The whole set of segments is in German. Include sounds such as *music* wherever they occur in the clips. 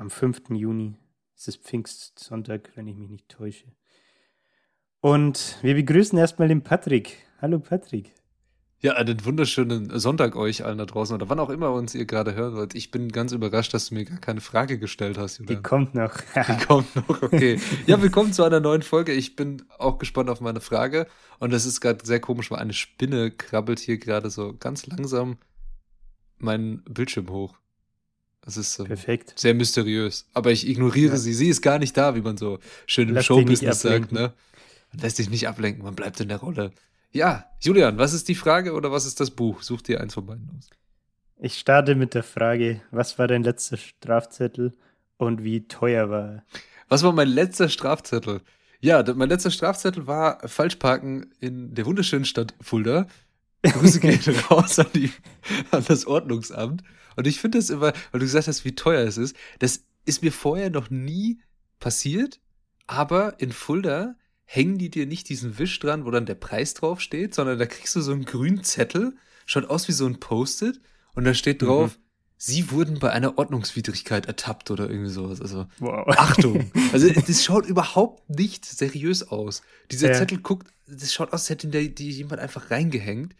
Am 5. Juni. Es ist Pfingstsonntag, wenn ich mich nicht täusche. Und wir begrüßen erstmal den Patrick. Hallo Patrick. Ja, einen wunderschönen Sonntag euch allen da draußen oder wann auch immer uns ihr gerade hören wollt. Ich bin ganz überrascht, dass du mir gar keine Frage gestellt hast, Julian. Die kommt noch. *laughs* Die kommt noch, okay. Ja, willkommen zu einer neuen Folge. Ich bin auch gespannt auf meine Frage. Und das ist gerade sehr komisch, weil eine Spinne krabbelt hier gerade so ganz langsam meinen Bildschirm hoch. Das ist ähm, Perfekt. sehr mysteriös. Aber ich ignoriere ja. sie. Sie ist gar nicht da, wie man so schön im Showbusiness sagt. Ne? Man lässt sich nicht ablenken, man bleibt in der Rolle. Ja, Julian, was ist die Frage oder was ist das Buch? Such dir eins von beiden aus. Ich starte mit der Frage, was war dein letzter Strafzettel und wie teuer war er? Was war mein letzter Strafzettel? Ja, mein letzter Strafzettel war Falschparken in der wunderschönen Stadt Fulda. Grüße gehen raus an, die, an das Ordnungsamt. Und ich finde das immer, weil du gesagt hast, wie teuer es ist, das ist mir vorher noch nie passiert, aber in Fulda hängen die dir nicht diesen Wisch dran, wo dann der Preis drauf steht, sondern da kriegst du so einen grünen Zettel, schaut aus wie so ein Post-it und da steht drauf, mhm. Sie wurden bei einer Ordnungswidrigkeit ertappt oder irgendwie sowas. Also wow. Achtung. *laughs* Also das schaut überhaupt nicht seriös aus. Dieser ja. Zettel guckt, das schaut aus, als hätte der, die jemand einfach reingehängt.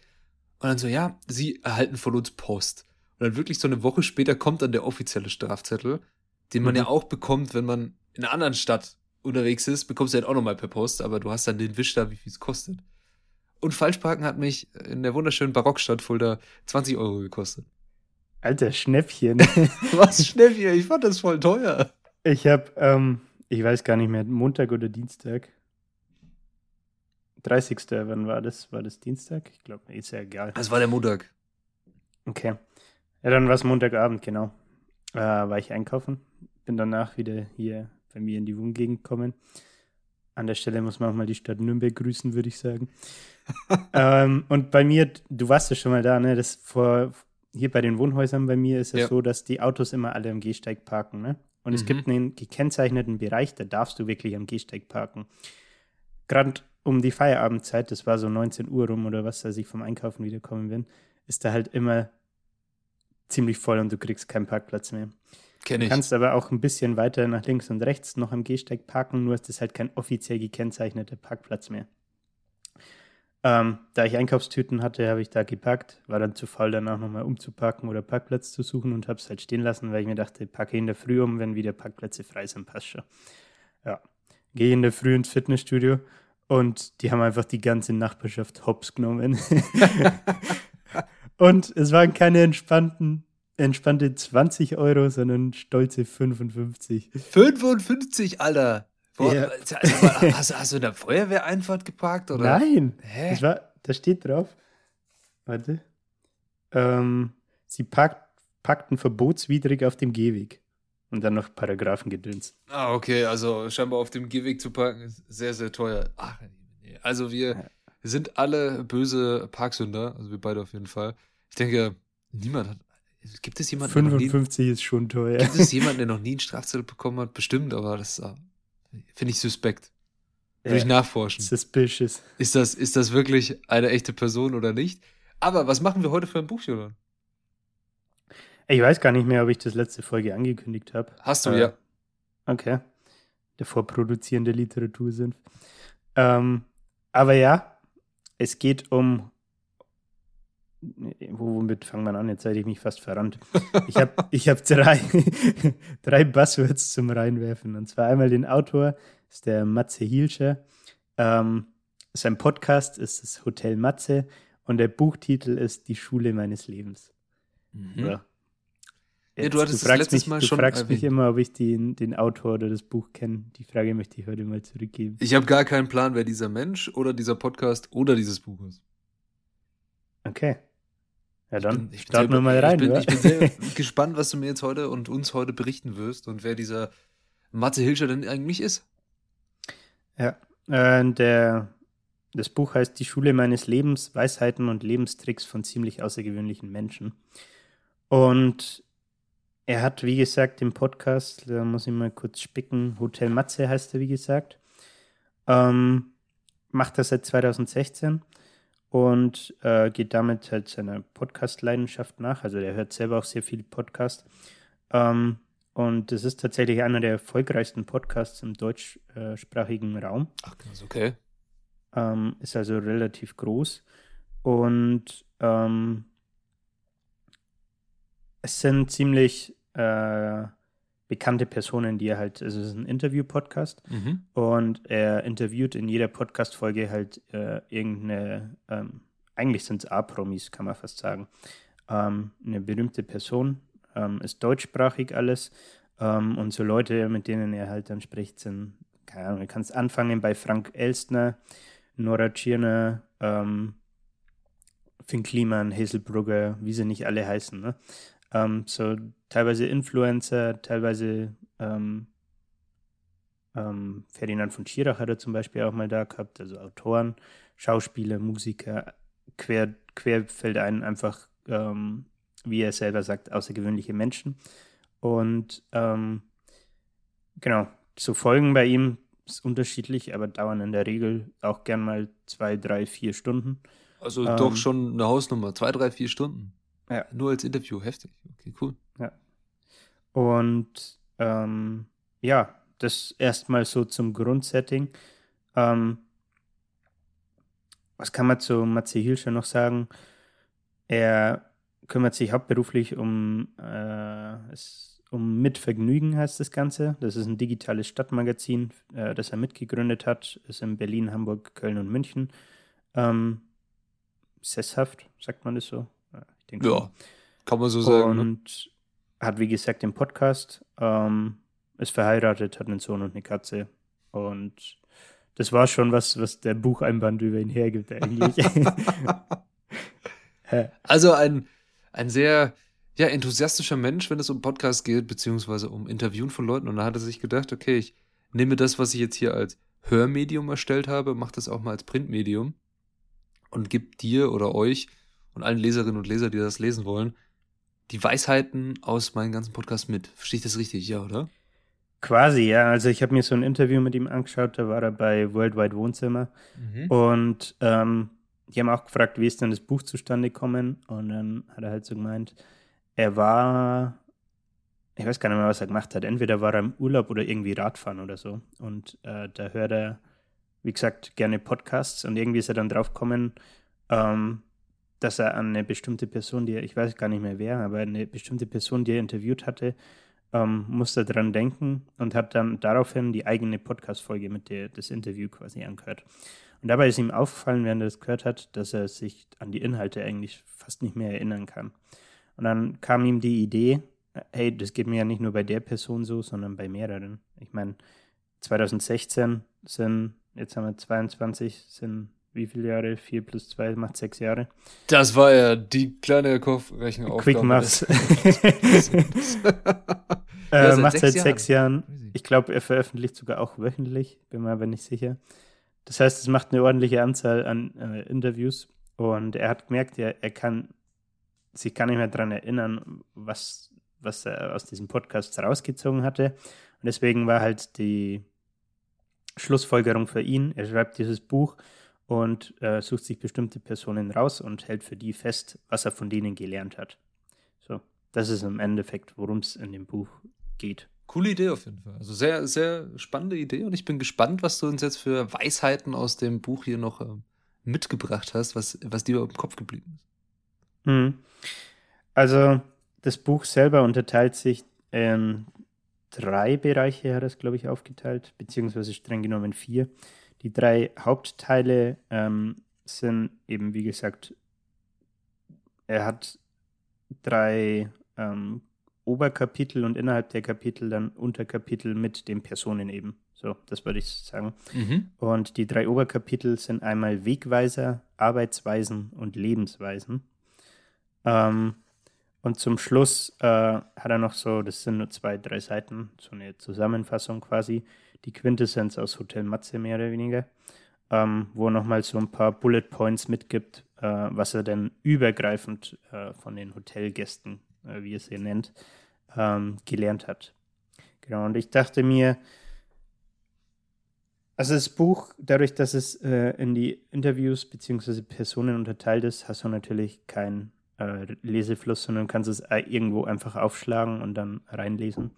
Und dann so, ja, sie erhalten von uns Post. Und dann wirklich so eine Woche später kommt dann der offizielle Strafzettel, den man mhm. ja auch bekommt, wenn man in einer anderen Stadt unterwegs ist, bekommst du halt auch nochmal per Post, aber du hast dann den Wisch da, wie viel es kostet. Und Falschparken hat mich in der wunderschönen Barockstadt Fulda 20 Euro gekostet. Alter Schnäppchen. *laughs* Was Schnäppchen? Ich fand das voll teuer. Ich hab, ähm, ich weiß gar nicht mehr, Montag oder Dienstag, 30. Wann war das? War das Dienstag? Ich glaube, ist ja egal. Das war der Montag. Okay. Ja, dann war es Montagabend, genau. Äh, war ich einkaufen. Bin danach wieder hier bei mir in die Wohngegend gekommen. An der Stelle muss man auch mal die Stadt Nürnberg grüßen, würde ich sagen. *laughs* ähm, und bei mir, du warst ja schon mal da, ne? Das vor, hier bei den Wohnhäusern bei mir ist es ja. so, dass die Autos immer alle am Gehsteig parken, ne? Und es mhm. gibt einen gekennzeichneten Bereich, da darfst du wirklich am Gehsteig parken. Gerade um die Feierabendzeit, das war so 19 Uhr rum oder was, als ich vom Einkaufen wiederkommen bin, ist da halt immer ziemlich voll und du kriegst keinen Parkplatz mehr. Kenn ich. Du kannst aber auch ein bisschen weiter nach links und rechts noch am Gehsteig parken, nur ist das halt kein offiziell gekennzeichneter Parkplatz mehr. Ähm, da ich Einkaufstüten hatte, habe ich da geparkt, war dann zu faul, danach nochmal umzupacken oder Parkplatz zu suchen und habe es halt stehen lassen, weil ich mir dachte, packe in der Früh um, wenn wieder Parkplätze frei sind, passt schon. Ja, gehe in der Früh ins Fitnessstudio und die haben einfach die ganze Nachbarschaft hops genommen. *laughs* und es waren keine entspannten, entspannte 20 Euro, sondern stolze 55. 55, Alter! Boah, ja. hast, hast, du in der Feuerwehreinfahrt geparkt? Oder? Nein. Hä? Das war, da steht drauf. Warte. Ähm, sie parkt, packten verbotswidrig auf dem Gehweg. Und dann noch Paragraphen gedünst. Ah, okay, also scheinbar auf dem Gehweg zu parken ist sehr, sehr teuer. Ach, nee. Also wir sind alle böse Parksünder, also wir beide auf jeden Fall. Ich denke, niemand hat. Gibt es jemanden, 55 nie, ist schon teuer. Gibt es jemanden, der noch nie einen Strafzettel bekommen hat? Bestimmt, aber das uh, finde ich suspekt. Würde ja, ich nachforschen. Suspicious. Ist das, ist das wirklich eine echte Person oder nicht? Aber was machen wir heute für ein Buch, Jolan? Ich weiß gar nicht mehr, ob ich das letzte Folge angekündigt habe. Hast du, äh, ja. Okay. Der vorproduzierende Literatur sind. Ähm, aber ja, es geht um. Womit fangen wir an? Jetzt hätte ich mich fast verrannt. Ich habe *laughs* ich hab drei, *laughs* drei Buzzwords zum Reinwerfen. Und zwar einmal den Autor, ist der Matze Hielscher. Ähm, sein Podcast ist das Hotel Matze und der Buchtitel ist Die Schule meines Lebens. Mhm. Ja, du hattest du das letztes mich, Mal schon. Du fragst erwähnt. mich immer, ob ich den, den Autor oder das Buch kenne. Die Frage möchte ich heute mal zurückgeben. Ich habe gar keinen Plan, wer dieser Mensch oder dieser Podcast oder dieses Buch ist. Okay. Ja, dann ich bin, ich mal rein. Ich bin, ich bin sehr *laughs* gespannt, was du mir jetzt heute und uns heute berichten wirst und wer dieser Matze Hilscher denn eigentlich ist. Ja, äh, der, das Buch heißt Die Schule meines Lebens, Weisheiten und Lebenstricks von ziemlich außergewöhnlichen Menschen. Und er hat, wie gesagt, den Podcast, da muss ich mal kurz spicken, Hotel Matze heißt er, wie gesagt. Ähm, macht das seit 2016 und äh, geht damit halt seiner Podcast-Leidenschaft nach. Also er hört selber auch sehr viele Podcasts. Ähm, und das ist tatsächlich einer der erfolgreichsten Podcasts im deutschsprachigen Raum. Ach, krass, okay. Ähm, ist also relativ groß. Und ähm, es sind ziemlich äh, bekannte Personen, die er halt, also es ist ein Interview-Podcast Mhm. und er interviewt in jeder Podcast-Folge halt äh, irgendeine, ähm, eigentlich sind es A-Promis, kann man fast sagen, ähm, eine berühmte Person, ähm, ist deutschsprachig alles ähm, und so Leute, mit denen er halt dann spricht, sind, keine Ahnung, du kannst anfangen bei Frank Elstner, Nora Tschirner, ähm, Finn Kliman, Hazelbrugger, wie sie nicht alle heißen, ne? Ähm, so teilweise Influencer, teilweise ähm, ähm, Ferdinand von Schirach hat er zum Beispiel auch mal da gehabt, also Autoren, Schauspieler, Musiker, quer, quer fällt ein einfach, wie er selber sagt, außergewöhnliche Menschen. Und genau, so Folgen bei ihm ist unterschiedlich, aber dauern in der Regel auch gern mal zwei, drei, vier Stunden. Also doch schon eine Hausnummer. Zwei, drei, vier Stunden. Ja. Nur als Interview. Heftig. Okay, cool. Und ähm, ja, das erstmal so zum Grundsetting. Ähm, was kann man zu Matze Hilscher noch sagen? Er kümmert sich hauptberuflich um, äh, es, um Mitvergnügen, heißt das Ganze. Das ist ein digitales Stadtmagazin, äh, das er mitgegründet hat. Ist in Berlin, Hamburg, Köln und München. Ähm, sesshaft, sagt man das so? Ja, schon. Ja, kann man so sagen. Ne? Und hat, wie gesagt, den Podcast, ähm, ist verheiratet, hat einen Sohn und eine Katze. Und das war schon was, was der Bucheinband über ihn hergibt, eigentlich. *laughs* Also ein, ein sehr ja, enthusiastischer Mensch, wenn es um Podcasts geht, beziehungsweise um Interviewen von Leuten. Und da hat er sich gedacht, okay, ich nehme das, was ich jetzt hier als Hörmedium erstellt habe, mache das auch mal als Printmedium und gebe dir oder euch und allen Leserinnen und Leser, die das lesen wollen, die Weisheiten aus meinen ganzen Podcasts mit. Verstehe ich das richtig? Ja, oder? quasi, ja. Also ich habe mir so ein Interview mit ihm angeschaut, da war er bei Worldwide Wohnzimmer. Und ähm, die haben auch gefragt, wie ist denn das Buch zustande gekommen? Und dann hat er halt so gemeint, er war, ich weiß gar nicht mehr, was er gemacht hat. Entweder war er im Urlaub oder irgendwie Radfahren oder so. Und äh, da hört er, wie gesagt, gerne Podcasts. Und irgendwie ist er dann drauf gekommen, ähm, dass er an eine bestimmte Person, die er, ich weiß gar nicht mehr wer, aber eine bestimmte Person, die er interviewt hatte, ähm, musste dran denken und hat dann daraufhin die eigene Podcast-Folge mit der das Interview quasi angehört. Und dabei ist ihm aufgefallen, während er das gehört hat, dass er sich an die Inhalte eigentlich fast nicht mehr erinnern kann. Und dann kam ihm die Idee, hey, das geht mir ja nicht nur bei der Person so, sondern bei mehreren. Ich meine, 2016 sind, jetzt haben wir 22, sind wie viele Jahre? 4 plus 2 macht 6 Jahre. Das war ja die kleine Kopfrechenaufgabe. Quick Maths. *laughs* *laughs* Äh, macht seit Jahren. sechs Jahren. Crazy. Ich glaube, er veröffentlicht sogar auch wöchentlich, bin mir aber nicht sicher. Das heißt, es macht eine ordentliche Anzahl an äh, Interviews und er hat gemerkt, er, er kann sich gar nicht mehr daran erinnern, was, was er aus diesem Podcast rausgezogen hatte. Und deswegen war halt die Schlussfolgerung für ihn, er schreibt dieses Buch und äh, sucht sich bestimmte Personen raus und hält für die fest, was er von denen gelernt hat. So, das ist im Endeffekt, worum es in dem Buch geht. Coole Idee auf jeden Fall. Also sehr, sehr spannende Idee und ich bin gespannt, was du uns jetzt für Weisheiten aus dem Buch hier noch ähm, mitgebracht hast, was, was dir im Kopf geblieben ist. Mhm. Also, das Buch selber unterteilt sich in drei Bereiche, hat er es, glaube ich, aufgeteilt, beziehungsweise streng genommen vier. Die drei Hauptteile ähm, sind eben, wie gesagt, er hat drei ähm, Oberkapitel und innerhalb der Kapitel dann Unterkapitel mit den Personen eben. So, das würde ich sagen. Und die drei Oberkapitel sind einmal Wegweiser, Arbeitsweisen und Lebensweisen. Ähm, Und zum Schluss äh, hat er noch so, das sind nur zwei, drei Seiten, so eine Zusammenfassung quasi, die Quintessenz aus Hotel Matze mehr oder weniger, ähm, wo er nochmal so ein paar Bullet Points mitgibt, äh, was er denn übergreifend äh, von den Hotelgästen, äh, wie er sie nennt, ähm, gelernt hat. Genau, und ich dachte mir, also das Buch, dadurch, dass es äh, in die Interviews bzw. Personen unterteilt ist, hast du natürlich keinen äh, Lesefluss, sondern kannst es äh, irgendwo einfach aufschlagen und dann reinlesen.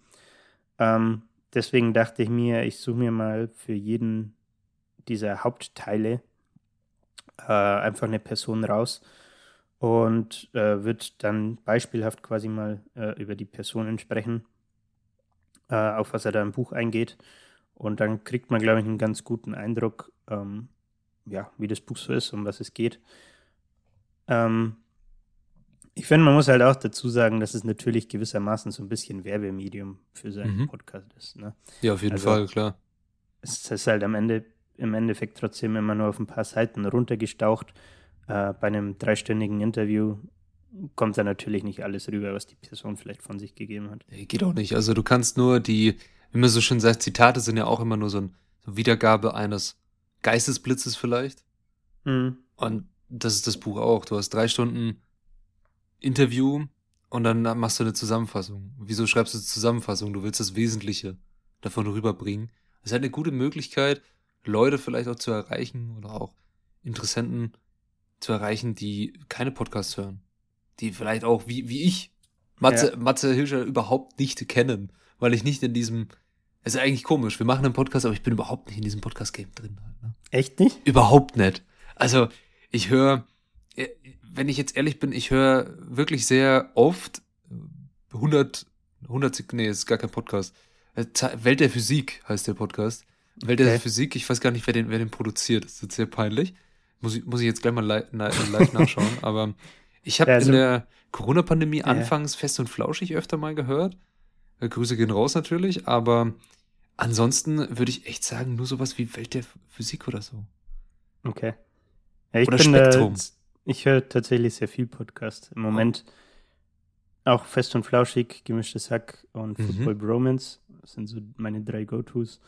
Ähm, deswegen dachte ich mir, ich suche mir mal für jeden dieser Hauptteile äh, einfach eine Person raus und äh, wird dann beispielhaft quasi mal äh, über die Personen sprechen, äh, auf was er da im Buch eingeht. Und dann kriegt man, glaube ich, einen ganz guten Eindruck, ähm, ja, wie das Buch so ist, um was es geht. Ähm, ich finde, man muss halt auch dazu sagen, dass es natürlich gewissermaßen so ein bisschen Werbemedium für seinen mhm. Podcast ist. Ne? Ja, auf jeden also, Fall, klar. Es ist halt am Ende, im Endeffekt trotzdem immer nur auf ein paar Seiten runtergestaucht. Äh, bei einem dreistündigen Interview kommt da natürlich nicht alles rüber, was die Person vielleicht von sich gegeben hat. Geht auch nicht. Also du kannst nur die, wie man so schön sagt, Zitate sind ja auch immer nur so eine Wiedergabe eines Geistesblitzes vielleicht. Mhm. Und das ist das Buch auch. Du hast drei Stunden Interview und dann machst du eine Zusammenfassung. Wieso schreibst du eine Zusammenfassung? Du willst das Wesentliche davon rüberbringen. Das ist halt eine gute Möglichkeit, Leute vielleicht auch zu erreichen oder auch Interessenten zu erreichen, die keine Podcasts hören. Die vielleicht auch, wie, wie ich, Matze, ja. Matze Hilscher überhaupt nicht kennen, weil ich nicht in diesem, es ist eigentlich komisch, wir machen einen Podcast, aber ich bin überhaupt nicht in diesem Podcast-Game drin. Halt, ne? Echt nicht? Überhaupt nicht. Also, ich höre, wenn ich jetzt ehrlich bin, ich höre wirklich sehr oft 100, 100, nee, ist gar kein Podcast. Äh, Welt der Physik heißt der Podcast. Welt okay. der Physik, ich weiß gar nicht, wer den, wer den produziert. Das ist jetzt sehr peinlich. Muss ich, muss ich jetzt gleich mal live, live *laughs* nachschauen. Aber ich habe ja, also, in der Corona-Pandemie ja. anfangs fest und flauschig öfter mal gehört. Äh, Grüße gehen raus natürlich, aber ansonsten würde ich echt sagen, nur sowas wie Welt der Physik oder so. Okay. Ja, ich oder bin Spektrum. Da, ich höre tatsächlich sehr viel Podcast. Im Moment auch fest und flauschig, gemischtes Hack und mhm. Football Bromance. Das sind so meine drei Go-Tos.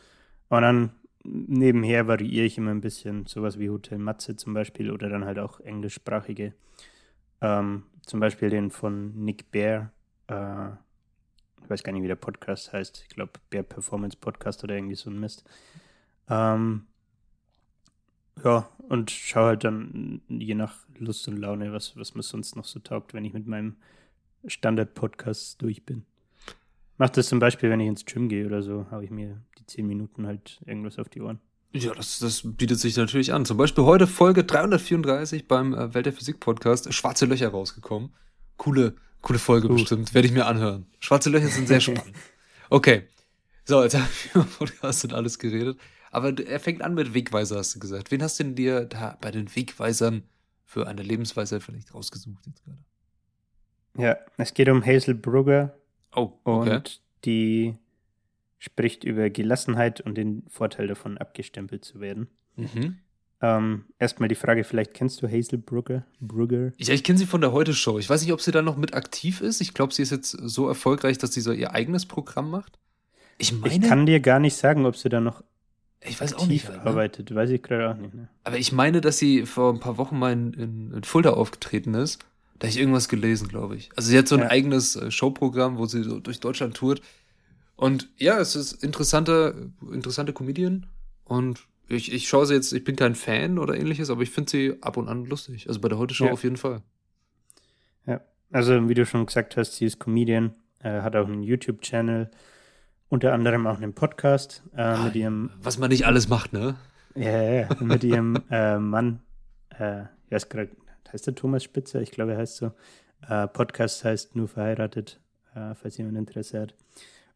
Und dann nebenher variiere ich immer ein bisschen, sowas wie Hotel Matze zum Beispiel oder dann halt auch englischsprachige. Ähm, zum Beispiel den von Nick Bear. Äh, ich weiß gar nicht, wie der Podcast heißt. Ich glaube, Bear Performance Podcast oder irgendwie so ein Mist. Ähm, ja, und schaue halt dann je nach Lust und Laune, was, was mir sonst noch so taugt, wenn ich mit meinem Standard-Podcast durch bin. Mach das zum Beispiel, wenn ich ins Gym gehe oder so, habe ich mir die zehn Minuten halt irgendwas auf die Ohren. Ja, das, das bietet sich natürlich an. Zum Beispiel heute Folge 334 beim äh, Welt der Physik Podcast, Schwarze Löcher rausgekommen. Coole, coole Folge Gut. bestimmt, werde ich mir anhören. Schwarze Löcher sind sehr *laughs* spannend. Okay. So, jetzt haben wir über Podcast und alles geredet. Aber er fängt an mit Wegweiser, hast du gesagt. Wen hast du denn dir da bei den Wegweisern für eine Lebensweise vielleicht rausgesucht jetzt gerade? Ja, es geht um Hazel Brugger. Oh, okay. Und die spricht über Gelassenheit und den Vorteil davon, abgestempelt zu werden. Mhm. Ähm, erstmal die Frage, vielleicht kennst du Hazel Brugger? Brugger? Ja, ich kenne sie von der Heute-Show. Ich weiß nicht, ob sie da noch mit aktiv ist. Ich glaube, sie ist jetzt so erfolgreich, dass sie so ihr eigenes Programm macht. Ich meine. Ich kann dir gar nicht sagen, ob sie da noch ich weiß auch nicht. Ne? arbeitet, weiß ich gerade auch nicht. Ne? Aber ich meine, dass sie vor ein paar Wochen mal in, in, in Fulda aufgetreten ist. Da habe ich irgendwas gelesen, glaube ich. Also sie hat so ein ja. eigenes äh, Showprogramm, wo sie so durch Deutschland tourt. Und ja, es ist interessante, interessante Comedian. Und ich, ich schaue sie jetzt, ich bin kein Fan oder ähnliches, aber ich finde sie ab und an lustig. Also bei der Heute-Show ja. auf jeden Fall. Ja, also wie du schon gesagt hast, sie ist Comedian, äh, hat auch einen YouTube-Channel unter anderem auch einen Podcast äh, mit ihrem. Was man nicht alles macht, ne? Ja, ja, ja. mit ihrem *laughs* äh, Mann. Äh, ich weiß gerade, heißt der Thomas Spitzer? Ich glaube, er heißt so. Äh, Podcast heißt Nur verheiratet, äh, falls jemand Interesse hat.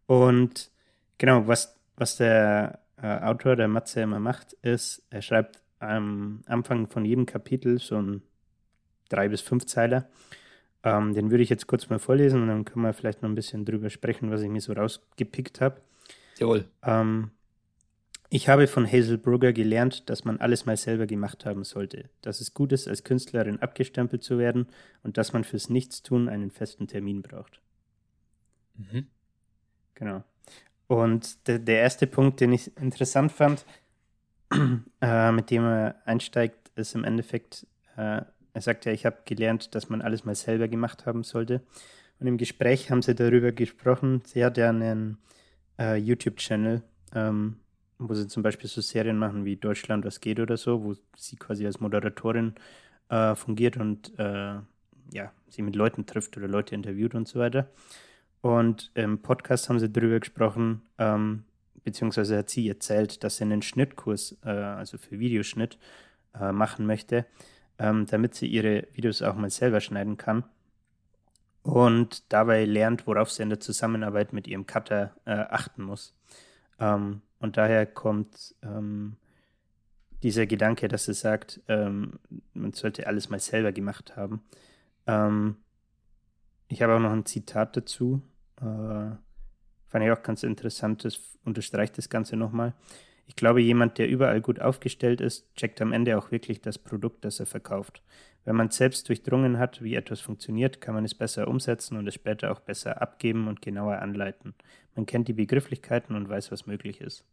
Und genau, was, was der äh, Autor, der Matze, immer macht, ist, er schreibt am Anfang von jedem Kapitel so ein drei bis fünf Zeiler ähm, den würde ich jetzt kurz mal vorlesen und dann können wir vielleicht noch ein bisschen drüber sprechen, was ich mir so rausgepickt habe. Jawohl. Ähm, Ich habe von Hazel Brugger gelernt, dass man alles mal selber gemacht haben sollte, dass es gut ist, als Künstlerin abgestempelt zu werden und dass man fürs Nichtstun einen festen Termin braucht. Mhm. Genau. Und der, der erste Punkt, den ich interessant fand, *clears throat* äh, mit dem er einsteigt, ist im Endeffekt, äh, er sagt ja, ich habe gelernt, dass man alles mal selber gemacht haben sollte. Und im Gespräch haben sie darüber gesprochen. Sie hat ja einen äh, YouTube-Channel, ähm, wo sie zum Beispiel so Serien machen wie Deutschland, was geht oder so, wo sie quasi als Moderatorin äh, fungiert und äh, ja, sie mit Leuten trifft oder Leute interviewt und so weiter. Und im Podcast haben sie darüber gesprochen, ähm, beziehungsweise hat sie erzählt, dass sie einen Schnittkurs, äh, also für Videoschnitt, äh, machen möchte, ähm, damit sie ihre Videos auch mal selber schneiden kann und dabei lernt, worauf sie in der Zusammenarbeit mit ihrem Cutter äh, achten muss. Ähm, und daher kommt ähm, dieser Gedanke, dass sie sagt, ähm, man sollte alles mal selber gemacht haben. Ähm, ich habe auch noch ein Zitat dazu. Äh, fand ich auch ganz interessant, das unterstreicht das Ganze nochmal. Ich glaube, jemand, der überall gut aufgestellt ist, checkt am Ende auch wirklich das Produkt, das er verkauft. Wenn man selbst durchdrungen hat, wie etwas funktioniert, kann man es besser umsetzen und es später auch besser abgeben und genauer anleiten. Man kennt die Begrifflichkeiten und weiß, was möglich ist.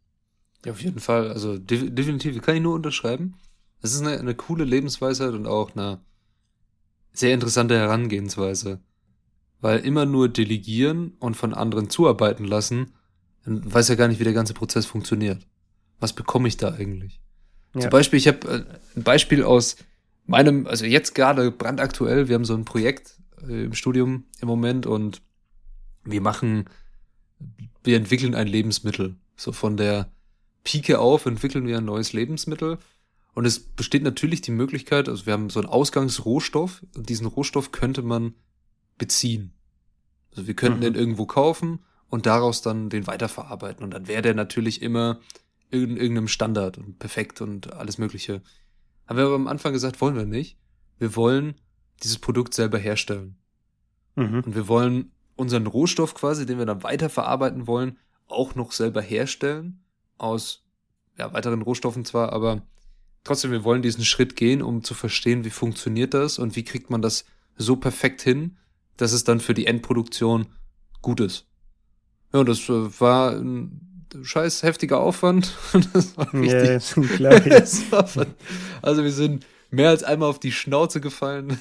Ja, auf jeden Fall. Also de definitiv kann ich nur unterschreiben. Es ist eine, eine coole Lebensweisheit und auch eine sehr interessante Herangehensweise. Weil immer nur delegieren und von anderen zuarbeiten lassen, dann weiß ja gar nicht, wie der ganze Prozess funktioniert. Was bekomme ich da eigentlich? Ja. Zum Beispiel, ich habe äh, ein Beispiel aus meinem, also jetzt gerade brandaktuell, wir haben so ein Projekt äh, im Studium im Moment und wir machen, wir entwickeln ein Lebensmittel. So von der Pike auf entwickeln wir ein neues Lebensmittel. Und es besteht natürlich die Möglichkeit, also wir haben so einen Ausgangsrohstoff und diesen Rohstoff könnte man beziehen. Also wir könnten mhm. den irgendwo kaufen und daraus dann den weiterverarbeiten. Und dann wäre der natürlich immer in irgendeinem Standard und perfekt und alles Mögliche. Haben wir aber am Anfang gesagt, wollen wir nicht. Wir wollen dieses Produkt selber herstellen. Mhm. Und wir wollen unseren Rohstoff quasi, den wir dann weiterverarbeiten wollen, auch noch selber herstellen. Aus ja, weiteren Rohstoffen zwar, aber trotzdem, wir wollen diesen Schritt gehen, um zu verstehen, wie funktioniert das und wie kriegt man das so perfekt hin, dass es dann für die Endproduktion gut ist. Ja, das äh, war ein scheiß heftiger Aufwand. *laughs* das war wichtig. Ja, klar, *laughs* also wir sind mehr als einmal auf die Schnauze gefallen.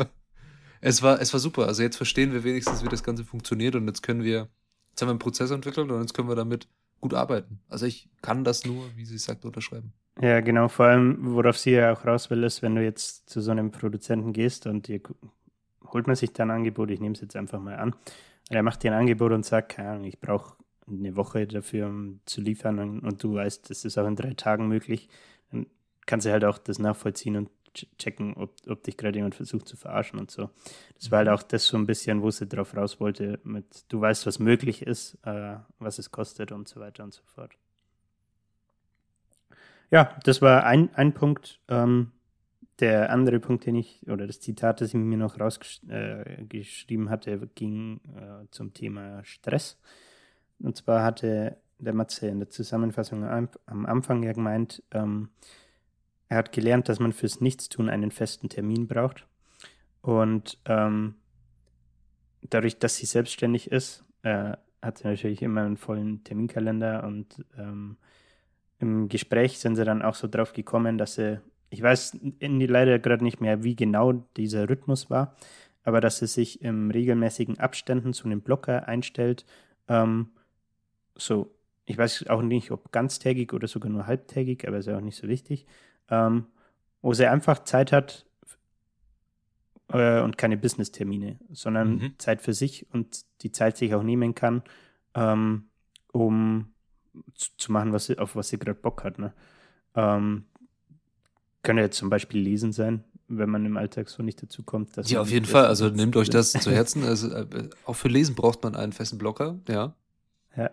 *laughs* es war, es war super. Also jetzt verstehen wir wenigstens, wie das Ganze funktioniert und jetzt können wir, jetzt haben wir einen Prozess entwickelt und jetzt können wir damit gut arbeiten. Also ich kann das nur, wie sie sagt, unterschreiben. Ja, genau. Vor allem, worauf sie ja auch raus will, ist, wenn du jetzt zu so einem Produzenten gehst und dir holt man sich da ein Angebot, ich nehme es jetzt einfach mal an, er macht dir ein Angebot und sagt, keine Ahnung, ich brauche eine Woche dafür um zu liefern und, und, du weißt, das ist auch in drei Tagen möglich, dann kannst du halt auch das nachvollziehen und checken, ob, ob dich gerade jemand versucht zu verarschen und so. Das war halt auch das so ein bisschen, wo sie drauf raus wollte, mit du weißt, was möglich ist, äh, was es kostet und so weiter und so fort. Ja, das war ein, ein Punkt. Ähm, der andere Punkt, den ich, oder das Zitat, das ich mir noch rausgeschrieben äh, hatte, ging äh, zum Thema Stress. Und zwar hatte der Matze in der Zusammenfassung am, Anfang ja gemeint, ähm, er hat gelernt, dass man fürs Nichtstun einen festen Termin braucht. Und ähm, dadurch, dass sie selbstständig ist, äh, hat sie natürlich immer einen vollen Terminkalender und ähm, im Gespräch sind sie dann auch so drauf gekommen, dass sie, ich weiß leider gerade nicht mehr, wie genau dieser Rhythmus war, aber dass sie sich im regelmäßigen Abständen zu einem Blocker einstellt, ähm, so, ich weiß auch nicht, ob ganztägig oder sogar nur halbtägig, aber ist ja auch nicht so wichtig, ähm, wo sie einfach Zeit hat äh, und keine Business-Termine, sondern mhm. Zeit für sich und die Zeit sich auch nehmen kann, ähm, um zu, zu, machen, was sie, auf was sie gerade Bock hat. Ne? Ähm, könnte jetzt zum Beispiel lesen sein, wenn man im Alltag so nicht dazu kommt. ja, auf jeden Fall. Also nehmt euch das *laughs* zu Herzen. Also, äh, auch für Lesen braucht man einen festen Blocker, ja. Ja.